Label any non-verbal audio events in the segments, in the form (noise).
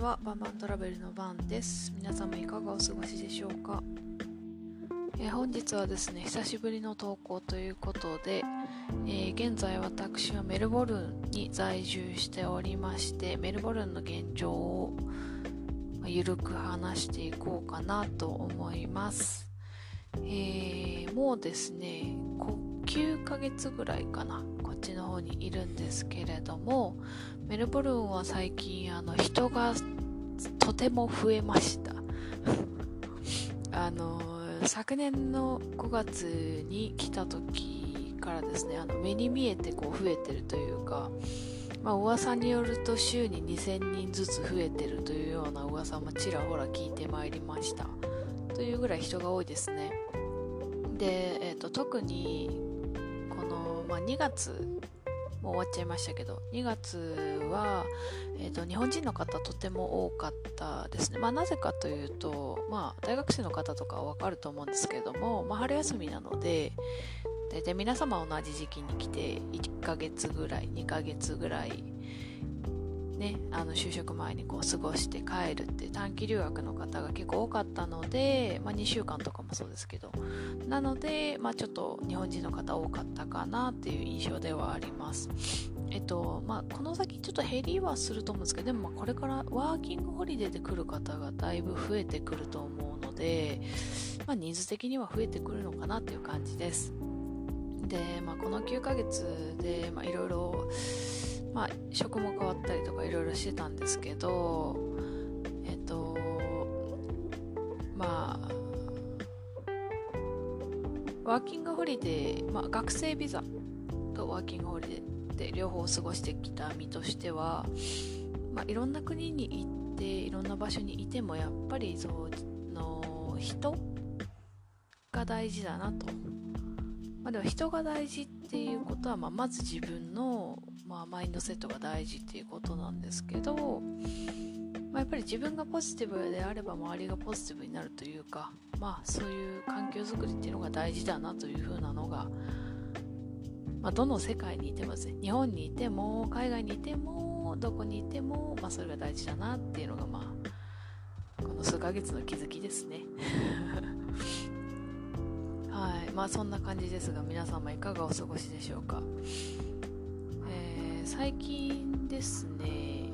は。バンバントラベルのバンです。皆様いかがお過ごしでしょうか、え、本日はですね久しぶりの投稿ということで、えー、現在私はメルボルンに在住しておりましてメルボルンの現状をゆるく話していこうかなと思います、えー、もうですね9ヶ月ぐらいかなこっちの方にいるんですけれどもメルボルンは最近あの人がとても増えました。(laughs) あの昨年の5月に来た時からですねあの目に見えてこう増えてるというかまあ噂によると週に2000人ずつ増えてるというような噂もちらほら聞いてまいりました。というぐらい人が多いですね。で、えーと特にこのまあ、2月もう終わっちゃいましたけど2月は、えーと、日本人の方とても多かったですね、まあ、なぜかというと、まあ、大学生の方とかは分かると思うんですけれども、まあ、春休みなので大体皆様同じ時期に来て1ヶ月ぐらい2ヶ月ぐらいね、あの就職前にこう過ごして帰るって短期留学の方が結構多かったので、まあ、2週間とかもそうですけど。なので、まあ、ちょっと日本人の方多かったかなっていう印象ではあります。えっとまあ、この先ちょっと減りはすると思うんですけどでもまこれからワーキングホリデーで来る方がだいぶ増えてくると思うので、まあ、人数的には増えてくるのかなっていう感じです。で、まあ、この9ヶ月でいろいろまあ、職も変わったりとかいろいろしてたんですけどえっとまあワーキングホリデー、まあ、学生ビザとワーキングホリデーで両方過ごしてきた身としては、まあ、いろんな国に行っていろんな場所にいてもやっぱりその人が大事だなと、まあ、でも人が大事っていうことは、まあ、まず自分のまあ、マインドセットが大事っていうことなんですけど、まあ、やっぱり自分がポジティブであれば周りがポジティブになるというか、まあ、そういう環境づくりっていうのが大事だなというふうなのが、まあ、どの世界にいてもですね日本にいても海外にいてもどこにいても、まあ、それが大事だなっていうのが、まあ、この数ヶ月の気づきですね。(laughs) はいまあそんな感じですが皆様いかがお過ごしでしょうか？最近ですね。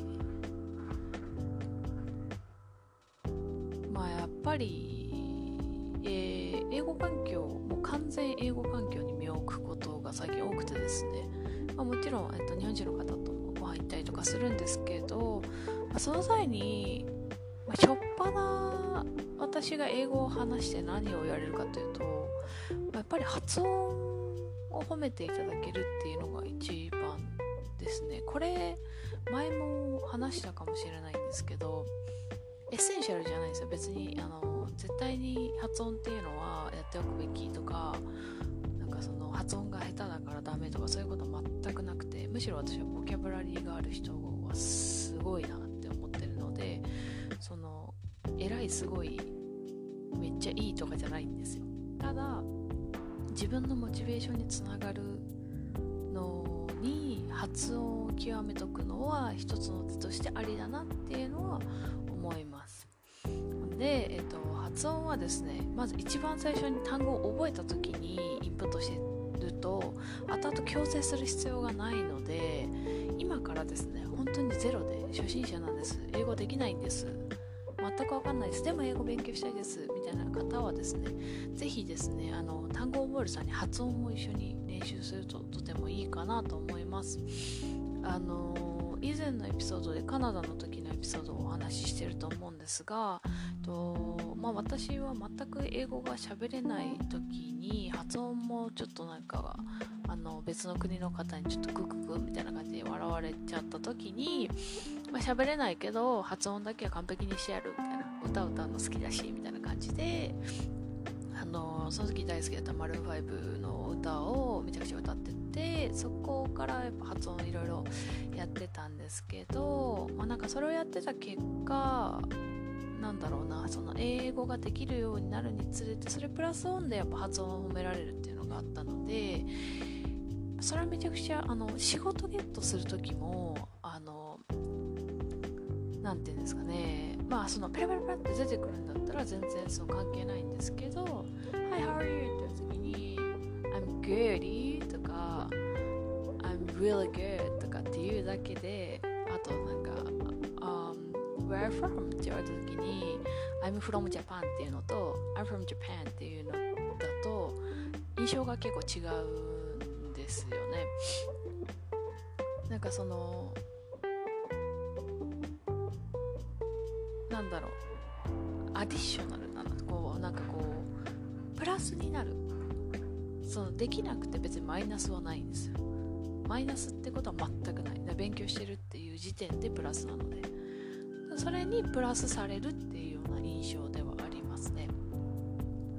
まあやっぱり、えー、英語環境もう完全英語環境に身を置くことが最近多くてですね、まあ、もちろん、えっと、日本人の方ともご飯行ったりとかするんですけど、まあ、その際に、まあ、しょっぱな私が英語を話して何を言われるかというと、まあ、やっぱり発音を褒めていただけるっていうのが一これ前も話したかもしれないんですけど essential じゃないですよ。別にあの絶対に発音っていうのはやっておくべきとかなんかその発音が下手だからダメとかそういうこと全くなくてむしろ私はボキャブラリーがある人はすごいなって思ってるのでその偉いすごいめっちゃいいとかじゃないんですよ。ただ自分のモチベーションにつながる発音を極めとくのは一つの手としてありだなっていうのは思います。で、えっと、発音はですねまず一番最初に単語を覚えた時にインプットしてると後々強制する必要がないので今からですね本当にゼロで初心者なんです。英語できないんです。全く分かんないです。でも英語勉強したいですみたいな方はですね是非ですねあの単語を覚える際に発音も一緒に練習するととてもいいかなと思います。あの以前のエピソードでカナダの時のエピソードをお話ししてると思うんですがと、まあ、私は全く英語が喋れない時に発音もちょっとなんかあの別の国の方にちょっとグググみたいな感じで笑われちゃった時に、まあ、喋れないけど発音だけは完璧にしてやるみたいな。歌歌うの好きだしみたいな感じであのその時大好きだったマルーン5の歌をめちゃくちゃ歌っててそこからやっぱ発音いろいろやってたんですけど、まあ、なんかそれをやってた結果なんだろうなその英語ができるようになるにつれてそれプラスオンでやっぱ発音を褒められるっていうのがあったのでそれはめちゃくちゃあの仕事ゲットする時もあのなんていうんですかねまあそのペラペラペラって出てくるんだったら全然そう関係ないんですけど「Hi, how are you?」って時に「I'm good」とか「I'm really good」とかっていうだけであとなんか「um, Where from?」って言われた時に「I'm from Japan」っていうのと「I'm from Japan」っていうのだと印象が結構違うんですよねなんかそのなんだろう。アディショナルな。のこうなんかこうプラスになる。そのできなくて別にマイナスはないんですよ。マイナスってことは全くない。勉強してるっていう時点でプラスなので。それにプラスされるっていうような印象ではありますね。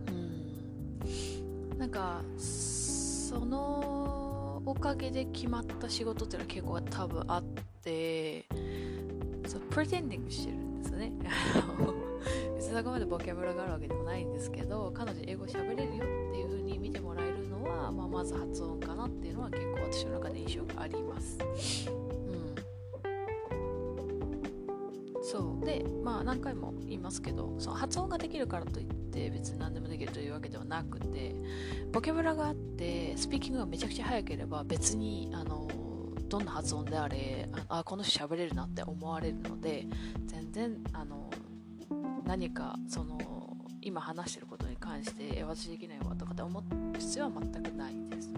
うん。なんかそのおかげで決まった仕事っていうのは結構多分あって。そうプレテンディングしてる。ね。別にそこまでボキャブラがあるわけでもないんですけど彼女英語喋れるよっていう風に見てもらえるのは、まあ、まず発音かなっていうのは結構私の中で印象があります。うん。そう。でまあ何回も言いますけどその発音ができるからといって別に何でもできるというわけではなくてボキャブラがあってスピーキングがめちゃくちゃ速ければ別にあのどんな発音であれあこの人喋れるなって思われるので全然あの何かその今話してることに関して私できないわとかって思う必要は全くないです。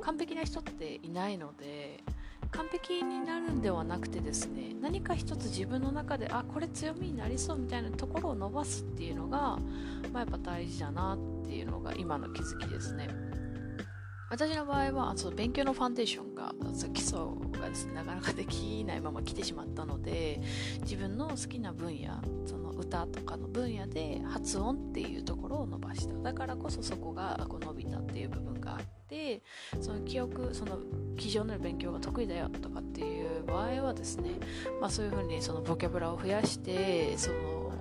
完璧な人っていないので完璧になるんではなくてですね何か一つ自分の中であこれ強みになりそうみたいなところを伸ばすっていうのが、まあ、やっぱ大事だなっていうのが今の気づきですね。私の場合はその勉強のファンデーションが基礎がですねなかなかできないまま来てしまったので自分の好きな分野その歌とかの分野で発音っていうところを伸ばした。だからこそそこがこう伸びたっていう部分があってその記憶その机上の勉強が得意だよとかっていう場合はですね、まあ、そういうふうにそのボキャブラを増やしてその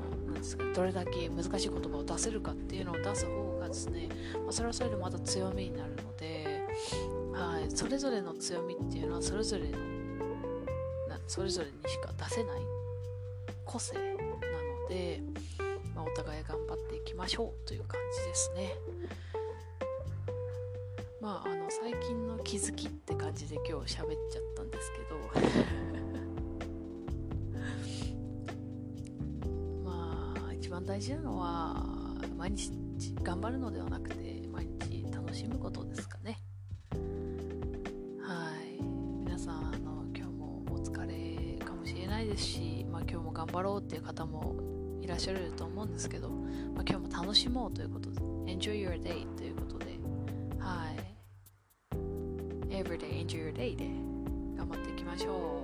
どれだけ難しい言葉を出せるかっていうのを出す方がですね、まあ、それはそれでまた強みになるのではい、それぞれの強みっていうのはそれぞれのなそれぞれにしか出せない個性なので、まあ、お互い頑張っていきましょうという感じですね。まあ、あの最近の気づきって感じで今日喋っちゃったんですけど (laughs) まあ一番大事なのは毎日頑張るのではなくてですし、まあ、今日も頑張ろうっていう方もいらっしゃると思うんですけど、まあ、今日も楽しもうということで Enjoy your day ということではい。Everyday enjoy your day で頑張っていきましょ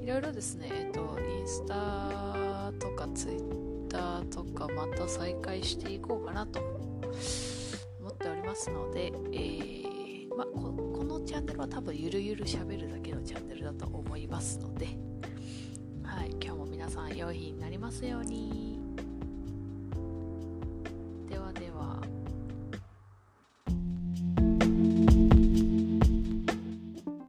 う。いろいろですねえっとインスタとかツイッターとかまた再開していこうかなと思っておりますので、えーまあ、ここのチャンネルは多分ゆるゆるしゃべるだけのチャンネルだと思いますので、はい、今日も皆さん良い日になりますように。